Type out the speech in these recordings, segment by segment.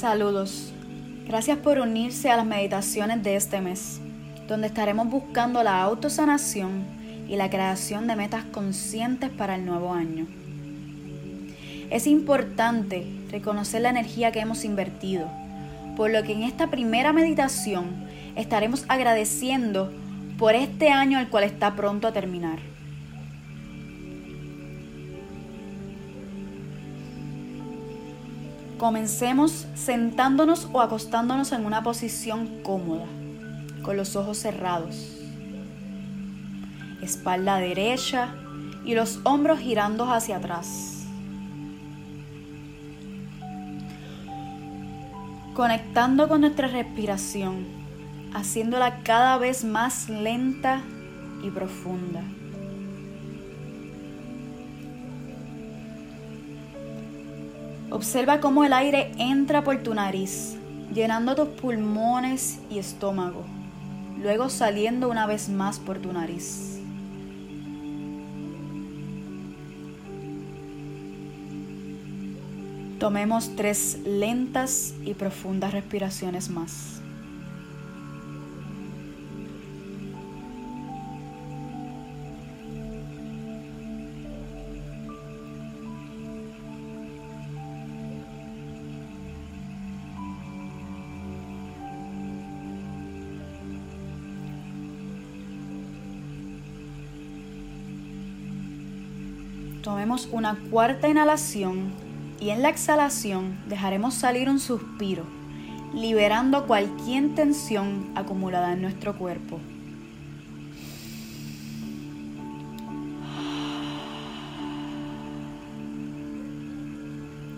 Saludos. Gracias por unirse a las meditaciones de este mes, donde estaremos buscando la autosanación y la creación de metas conscientes para el nuevo año. Es importante reconocer la energía que hemos invertido, por lo que en esta primera meditación estaremos agradeciendo por este año el cual está pronto a terminar. Comencemos sentándonos o acostándonos en una posición cómoda, con los ojos cerrados, espalda derecha y los hombros girando hacia atrás. Conectando con nuestra respiración, haciéndola cada vez más lenta y profunda. Observa cómo el aire entra por tu nariz, llenando tus pulmones y estómago, luego saliendo una vez más por tu nariz. Tomemos tres lentas y profundas respiraciones más. Tomemos una cuarta inhalación y en la exhalación dejaremos salir un suspiro, liberando cualquier tensión acumulada en nuestro cuerpo.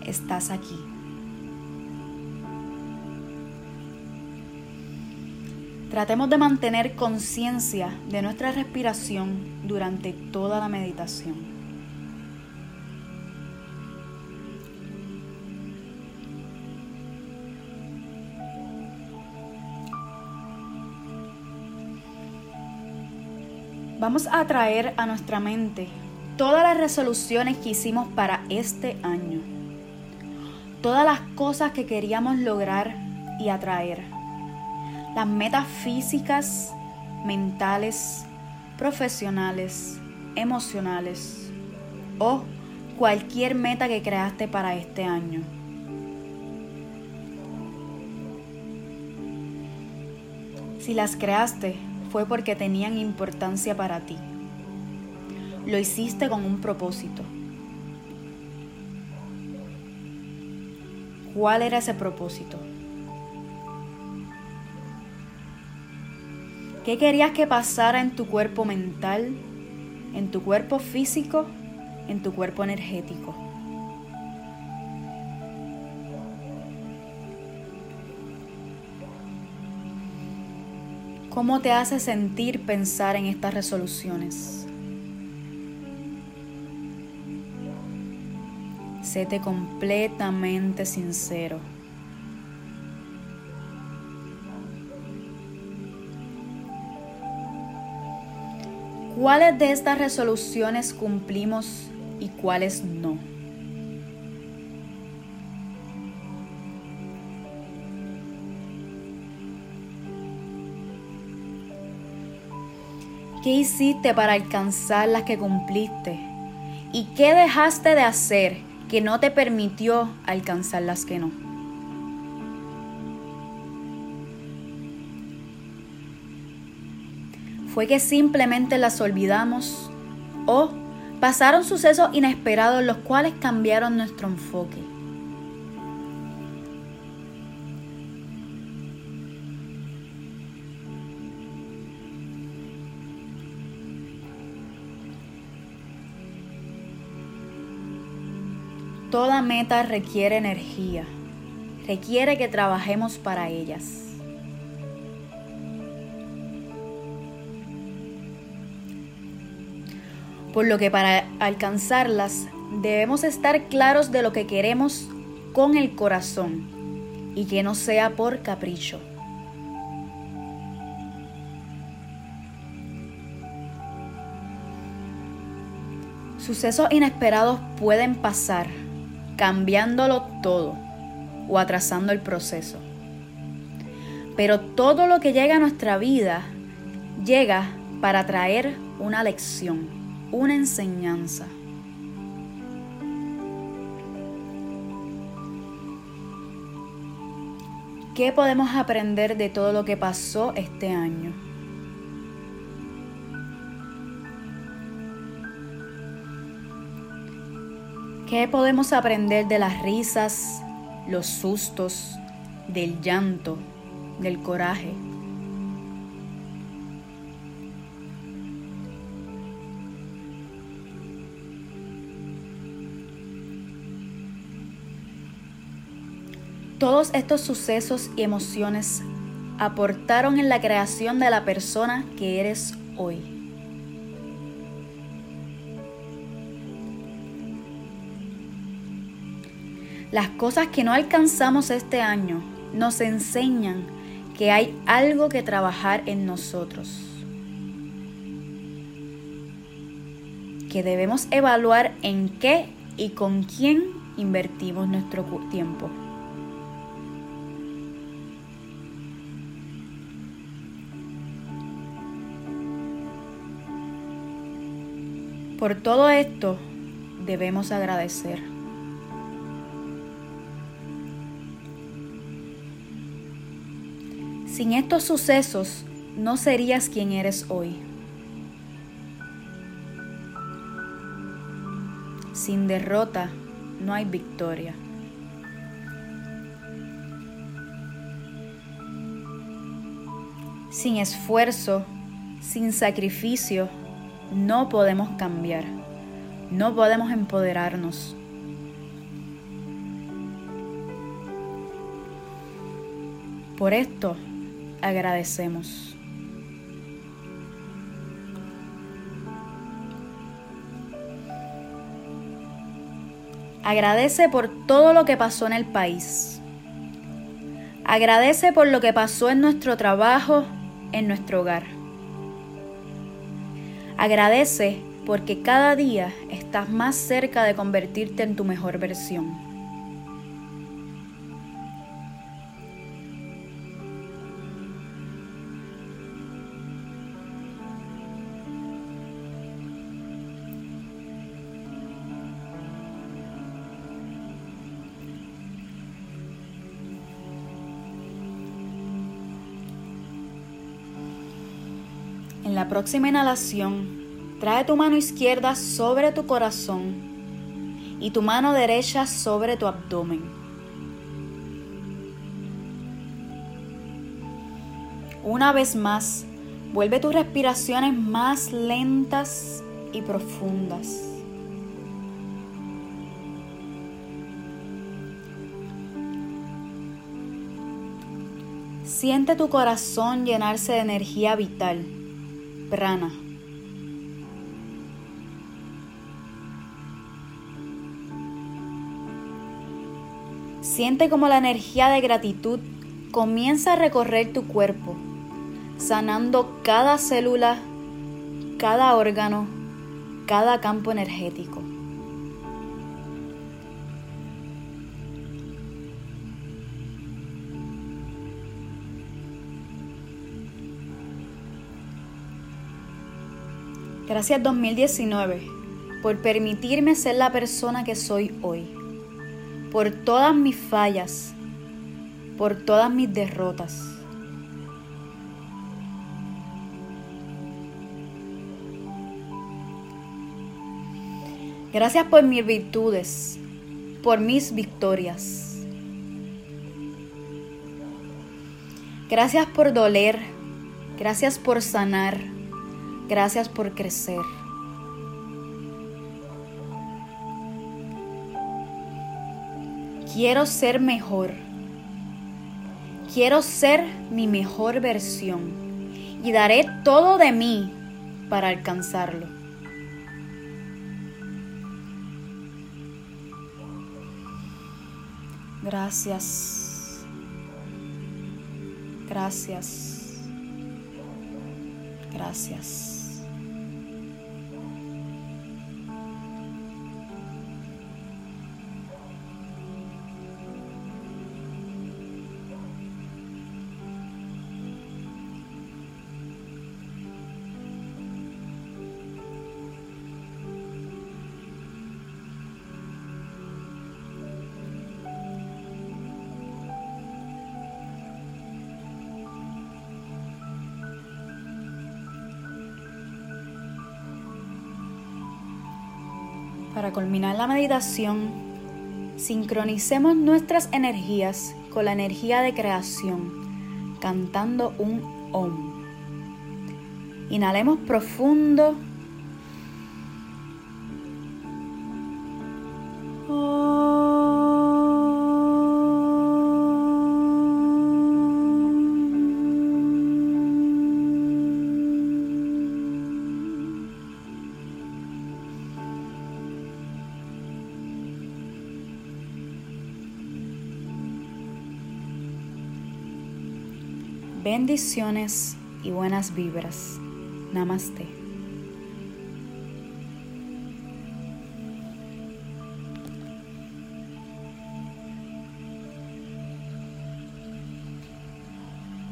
Estás aquí. Tratemos de mantener conciencia de nuestra respiración durante toda la meditación. Vamos a traer a nuestra mente todas las resoluciones que hicimos para este año. Todas las cosas que queríamos lograr y atraer. Las metas físicas, mentales, profesionales, emocionales o cualquier meta que creaste para este año. Si las creaste, fue porque tenían importancia para ti. Lo hiciste con un propósito. ¿Cuál era ese propósito? ¿Qué querías que pasara en tu cuerpo mental, en tu cuerpo físico, en tu cuerpo energético? ¿Cómo te hace sentir pensar en estas resoluciones? Séte completamente sincero. ¿Cuáles de estas resoluciones cumplimos y cuáles no? ¿Qué hiciste para alcanzar las que cumpliste? ¿Y qué dejaste de hacer que no te permitió alcanzar las que no? ¿Fue que simplemente las olvidamos o pasaron sucesos inesperados los cuales cambiaron nuestro enfoque? Toda meta requiere energía, requiere que trabajemos para ellas. Por lo que para alcanzarlas debemos estar claros de lo que queremos con el corazón y que no sea por capricho. Sucesos inesperados pueden pasar cambiándolo todo. o atrasando el proceso. Pero todo lo que llega a nuestra vida llega para traer una lección, una enseñanza. ¿Qué podemos aprender de todo lo que pasó este año? ¿Qué podemos aprender de las risas, los sustos, del llanto, del coraje? Todos estos sucesos y emociones aportaron en la creación de la persona que eres hoy. Las cosas que no alcanzamos este año nos enseñan que hay algo que trabajar en nosotros. Que debemos evaluar en qué y con quién invertimos nuestro tiempo. Por todo esto debemos agradecer. Sin estos sucesos no serías quien eres hoy. Sin derrota no hay victoria. Sin esfuerzo, sin sacrificio, no podemos cambiar, no podemos empoderarnos. Por esto agradecemos. Agradece por todo lo que pasó en el país. Agradece por lo que pasó en nuestro trabajo, en nuestro hogar. Agradece porque cada día estás más cerca de convertirte en tu mejor versión. La próxima inhalación, trae tu mano izquierda sobre tu corazón y tu mano derecha sobre tu abdomen. Una vez más, vuelve tus respiraciones más lentas y profundas. Siente tu corazón llenarse de energía vital Siente como la energía de gratitud comienza a recorrer tu cuerpo, sanando cada célula, cada órgano, cada campo energético. Gracias 2019 por permitirme ser la persona que soy hoy, por todas mis fallas, por todas mis derrotas. Gracias por mis virtudes, por mis victorias. Gracias por doler, gracias por sanar Gracias por crecer. Quiero ser mejor. Quiero ser mi mejor versión y daré todo de mí para alcanzarlo. Gracias. Gracias. Gracias. Para culminar la meditación, sincronicemos nuestras energías con la energía de creación, cantando un OM. Inhalemos profundo. Bendiciones y buenas vibras. Namaste.